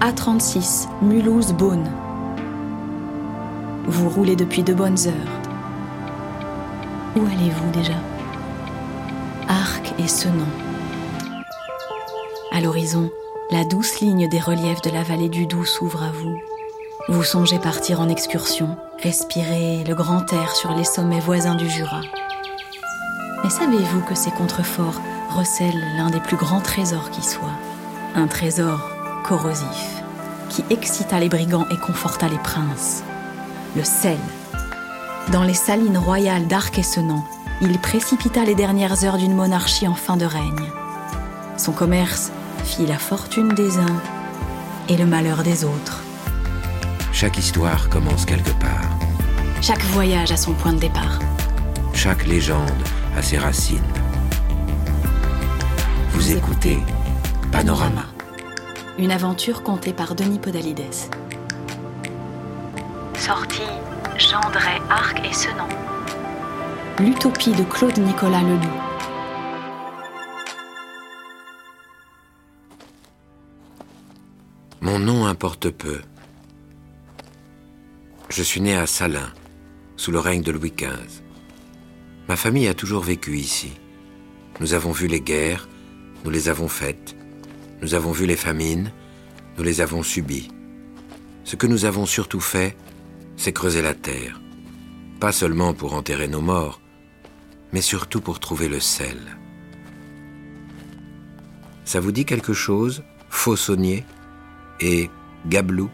A36, Mulhouse-Beaune. Vous roulez depuis de bonnes heures. Où allez-vous déjà? Arc et Senon. À l'horizon, la douce ligne des reliefs de la vallée du Doubs s'ouvre à vous. Vous songez partir en excursion, respirer le grand air sur les sommets voisins du Jura. Mais savez-vous que ces contreforts recèlent l'un des plus grands trésors qui soit Un trésor corrosif, qui excita les brigands et conforta les princes. Le sel. Dans les salines royales d'Arc et Senan, il précipita les dernières heures d'une monarchie en fin de règne. Son commerce fit la fortune des uns et le malheur des autres. Chaque histoire commence quelque part. Chaque voyage a son point de départ. Chaque légende a ses racines. Vous écoutez Panorama. Une aventure contée par Denis Podalides. Sortie Gendray, Arc et Senan. L'utopie de Claude Nicolas Ledoux. Mon nom importe peu. Je suis né à Salins, sous le règne de Louis XV. Ma famille a toujours vécu ici. Nous avons vu les guerres, nous les avons faites. Nous avons vu les famines, nous les avons subies. Ce que nous avons surtout fait, c'est creuser la terre. Pas seulement pour enterrer nos morts, mais surtout pour trouver le sel. Ça vous dit quelque chose, Faussonnier et Gablou?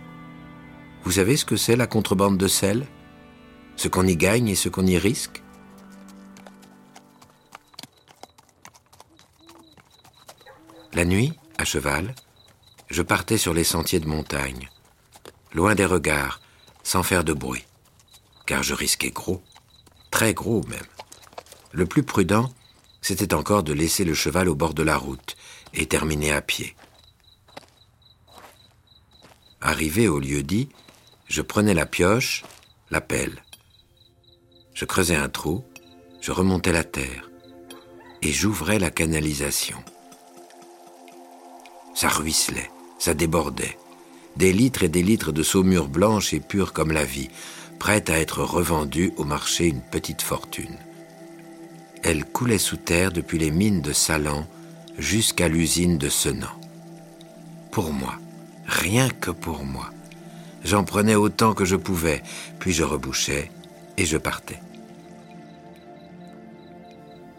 Vous savez ce que c'est la contrebande de sel? Ce qu'on y gagne et ce qu'on y risque? La nuit, à cheval, je partais sur les sentiers de montagne, loin des regards, sans faire de bruit, car je risquais gros, très gros même. Le plus prudent, c'était encore de laisser le cheval au bord de la route et terminer à pied. Arrivé au lieu dit, je prenais la pioche, la pelle. Je creusais un trou, je remontais la terre et j'ouvrais la canalisation. Ça ruisselait, ça débordait. Des litres et des litres de saumure blanche et pure comme la vie, prête à être revendue au marché une petite fortune. Elle coulait sous terre depuis les mines de Salan jusqu'à l'usine de Senan. Pour moi, rien que pour moi. J'en prenais autant que je pouvais, puis je rebouchais et je partais.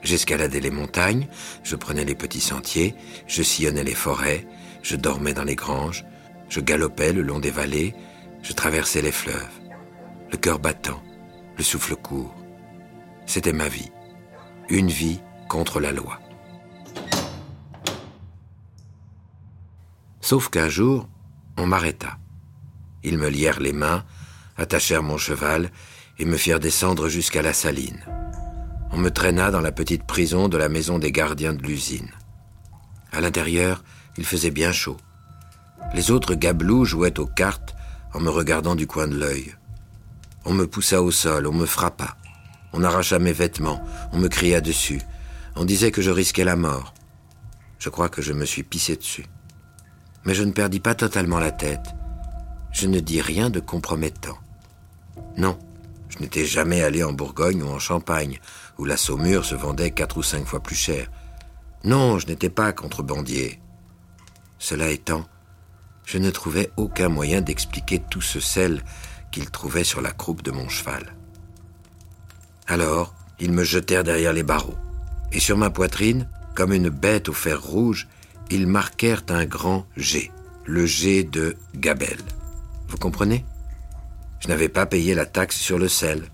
J'escaladais les montagnes, je prenais les petits sentiers, je sillonnais les forêts, je dormais dans les granges, je galopais le long des vallées, je traversais les fleuves, le cœur battant, le souffle court. C'était ma vie, une vie contre la loi. Sauf qu'un jour, on m'arrêta. Ils me lièrent les mains, attachèrent mon cheval et me firent descendre jusqu'à la saline on me traîna dans la petite prison de la maison des gardiens de l'usine. À l'intérieur, il faisait bien chaud. Les autres gabelous jouaient aux cartes en me regardant du coin de l'œil. On me poussa au sol, on me frappa. On arracha mes vêtements, on me cria dessus. On disait que je risquais la mort. Je crois que je me suis pissé dessus. Mais je ne perdis pas totalement la tête. Je ne dis rien de compromettant. Non, je n'étais jamais allé en Bourgogne ou en Champagne, où la saumure se vendait quatre ou cinq fois plus cher. Non, je n'étais pas contrebandier. Cela étant, je ne trouvais aucun moyen d'expliquer tout ce sel qu'ils trouvaient sur la croupe de mon cheval. Alors, ils me jetèrent derrière les barreaux, et sur ma poitrine, comme une bête au fer rouge, ils marquèrent un grand G, le G de Gabelle. Vous comprenez? Je n'avais pas payé la taxe sur le sel.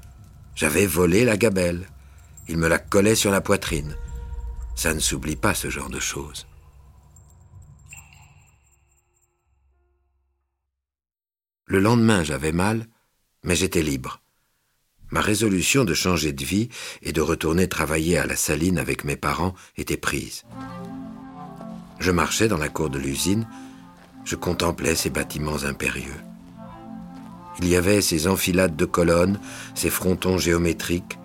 J'avais volé la gabelle. Il me la collait sur la poitrine. Ça ne s'oublie pas ce genre de choses. Le lendemain, j'avais mal, mais j'étais libre. Ma résolution de changer de vie et de retourner travailler à la saline avec mes parents était prise. Je marchais dans la cour de l'usine, je contemplais ces bâtiments impérieux. Il y avait ces enfilades de colonnes, ces frontons géométriques,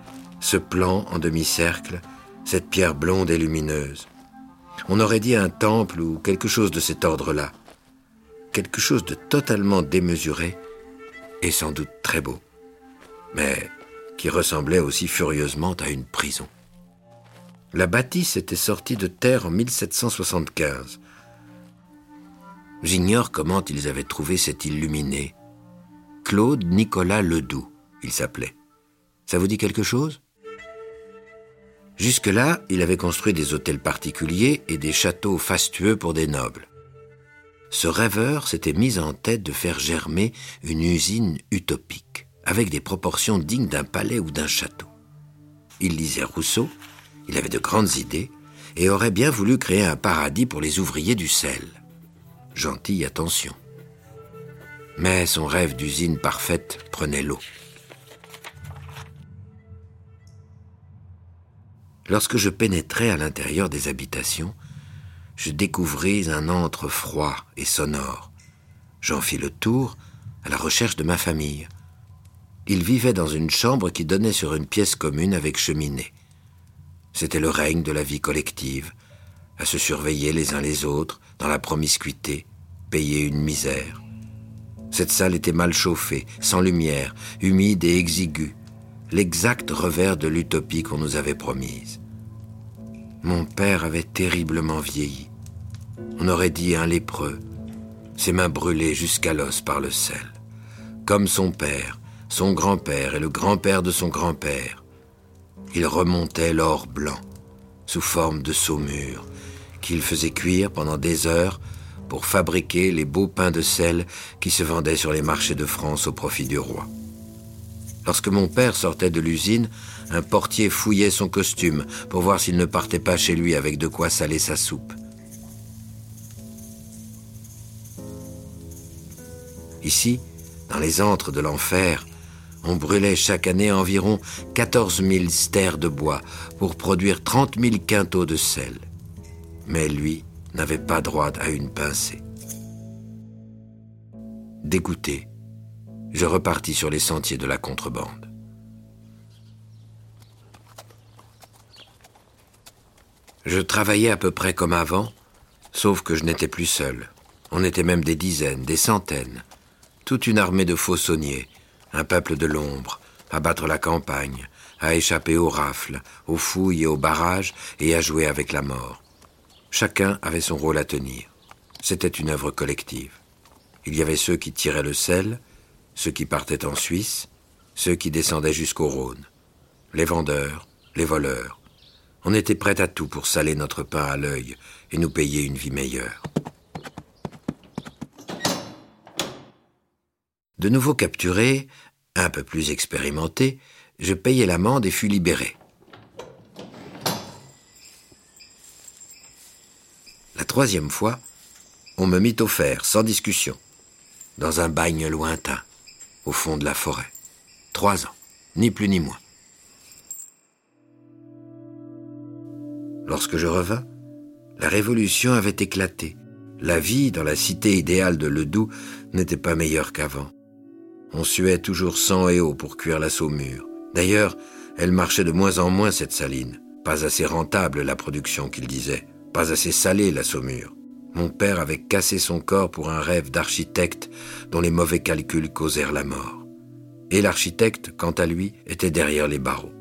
ce plan en demi-cercle, cette pierre blonde et lumineuse. On aurait dit un temple ou quelque chose de cet ordre-là. quelque chose de totalement démesuré et sans doute très beau, mais qui ressemblait aussi furieusement à une prison. La bâtisse était sortie de terre en 1775. J'ignore comment ils avaient trouvé cet illuminé. Claude Nicolas Ledoux, il s'appelait. Ça vous dit quelque chose? Jusque-là, il avait construit des hôtels particuliers et des châteaux fastueux pour des nobles. Ce rêveur s'était mis en tête de faire germer une usine utopique, avec des proportions dignes d'un palais ou d'un château. Il lisait Rousseau, il avait de grandes idées, et aurait bien voulu créer un paradis pour les ouvriers du sel. Gentille attention. Mais son rêve d'usine parfaite prenait l'eau. Lorsque je pénétrais à l'intérieur des habitations, je découvris un antre froid et sonore. J'en fis le tour à la recherche de ma famille. Ils vivaient dans une chambre qui donnait sur une pièce commune avec cheminée. C'était le règne de la vie collective, à se surveiller les uns les autres, dans la promiscuité, payer une misère. Cette salle était mal chauffée, sans lumière, humide et exiguë, l'exact revers de l'utopie qu'on nous avait promise. Mon père avait terriblement vieilli. On aurait dit un lépreux, ses mains brûlées jusqu'à l'os par le sel. Comme son père, son grand-père et le grand-père de son grand-père. Il remontait l'or blanc, sous forme de saumure, qu'il faisait cuire pendant des heures pour fabriquer les beaux pains de sel qui se vendaient sur les marchés de France au profit du roi. Lorsque mon père sortait de l'usine, un portier fouillait son costume pour voir s'il ne partait pas chez lui avec de quoi saler sa soupe. Ici, dans les antres de l'enfer, on brûlait chaque année environ 14 000 stères de bois pour produire 30 000 quintaux de sel. Mais lui n'avait pas droit à une pincée. Dégoûté, je repartis sur les sentiers de la contrebande. Je travaillais à peu près comme avant, sauf que je n'étais plus seul. On était même des dizaines, des centaines. Toute une armée de faussonniers, un peuple de l'ombre, à battre la campagne, à échapper aux rafles, aux fouilles et aux barrages et à jouer avec la mort. Chacun avait son rôle à tenir. C'était une œuvre collective. Il y avait ceux qui tiraient le sel, ceux qui partaient en Suisse, ceux qui descendaient jusqu'au Rhône, les vendeurs, les voleurs. On était prêt à tout pour saler notre pain à l'œil et nous payer une vie meilleure. De nouveau capturé, un peu plus expérimenté, je payai l'amende et fus libéré. La troisième fois, on me mit au fer, sans discussion, dans un bagne lointain au fond de la forêt. Trois ans, ni plus ni moins. Lorsque je revins, la révolution avait éclaté. La vie dans la cité idéale de Ledoux n'était pas meilleure qu'avant. On suait toujours sang et eau pour cuire la saumure. D'ailleurs, elle marchait de moins en moins cette saline. Pas assez rentable la production qu'il disait. Pas assez salée la saumure. Mon père avait cassé son corps pour un rêve d'architecte dont les mauvais calculs causèrent la mort. Et l'architecte, quant à lui, était derrière les barreaux.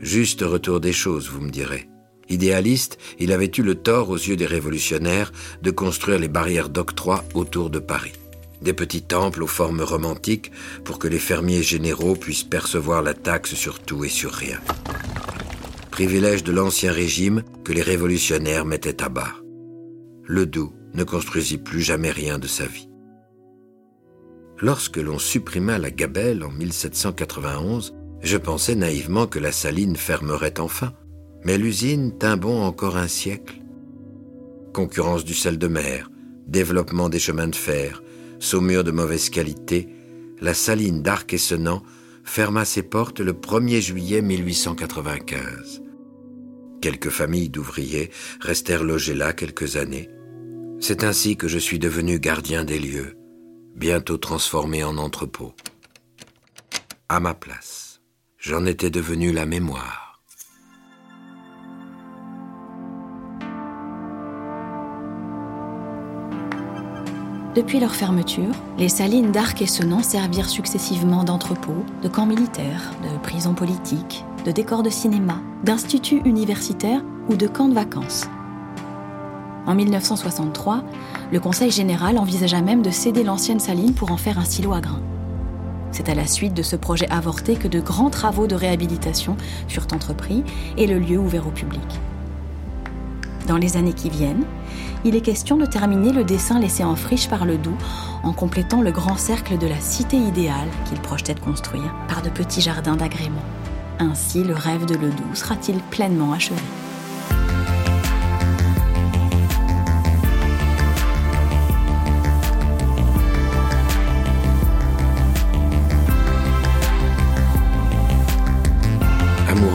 Juste retour des choses, vous me direz. Idéaliste, il avait eu le tort aux yeux des révolutionnaires de construire les barrières d'octroi autour de Paris. Des petits temples aux formes romantiques pour que les fermiers généraux puissent percevoir la taxe sur tout et sur rien. Privilège de l'ancien régime que les révolutionnaires mettaient à bas. Ledoux ne construisit plus jamais rien de sa vie. Lorsque l'on supprima la gabelle en 1791, je pensais naïvement que la saline fermerait enfin. Mais l'usine tint bon encore un siècle. Concurrence du sel de mer, développement des chemins de fer, saumure de mauvaise qualité, la saline d'Arc et Senans ferma ses portes le 1er juillet 1895. Quelques familles d'ouvriers restèrent logées là quelques années, c'est ainsi que je suis devenu gardien des lieux, bientôt transformé en entrepôt. À ma place, j'en étais devenu la mémoire. Depuis leur fermeture, les salines d'Arc et Senan servirent successivement d'entrepôts, de camps militaires, de prisons politiques, de décors de cinéma, d'instituts universitaires ou de camps de vacances. En 1963, le Conseil général envisagea même de céder l'ancienne saline pour en faire un silo à grains. C'est à la suite de ce projet avorté que de grands travaux de réhabilitation furent entrepris et le lieu ouvert au public. Dans les années qui viennent, il est question de terminer le dessin laissé en friche par le Doubs en complétant le grand cercle de la cité idéale qu'il projetait de construire par de petits jardins d'agrément. Ainsi, le rêve de Ledoux sera-t-il pleinement achevé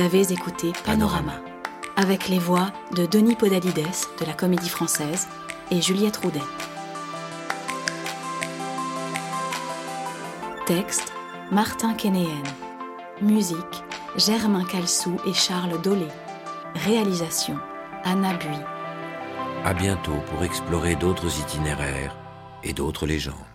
Avez écouté Panorama, avec les voix de Denis Podalides de la Comédie Française et Juliette Roudet. Texte Martin Kénéen. Musique Germain Calsou et Charles Dolé. Réalisation Anna Bui. À bientôt pour explorer d'autres itinéraires et d'autres légendes.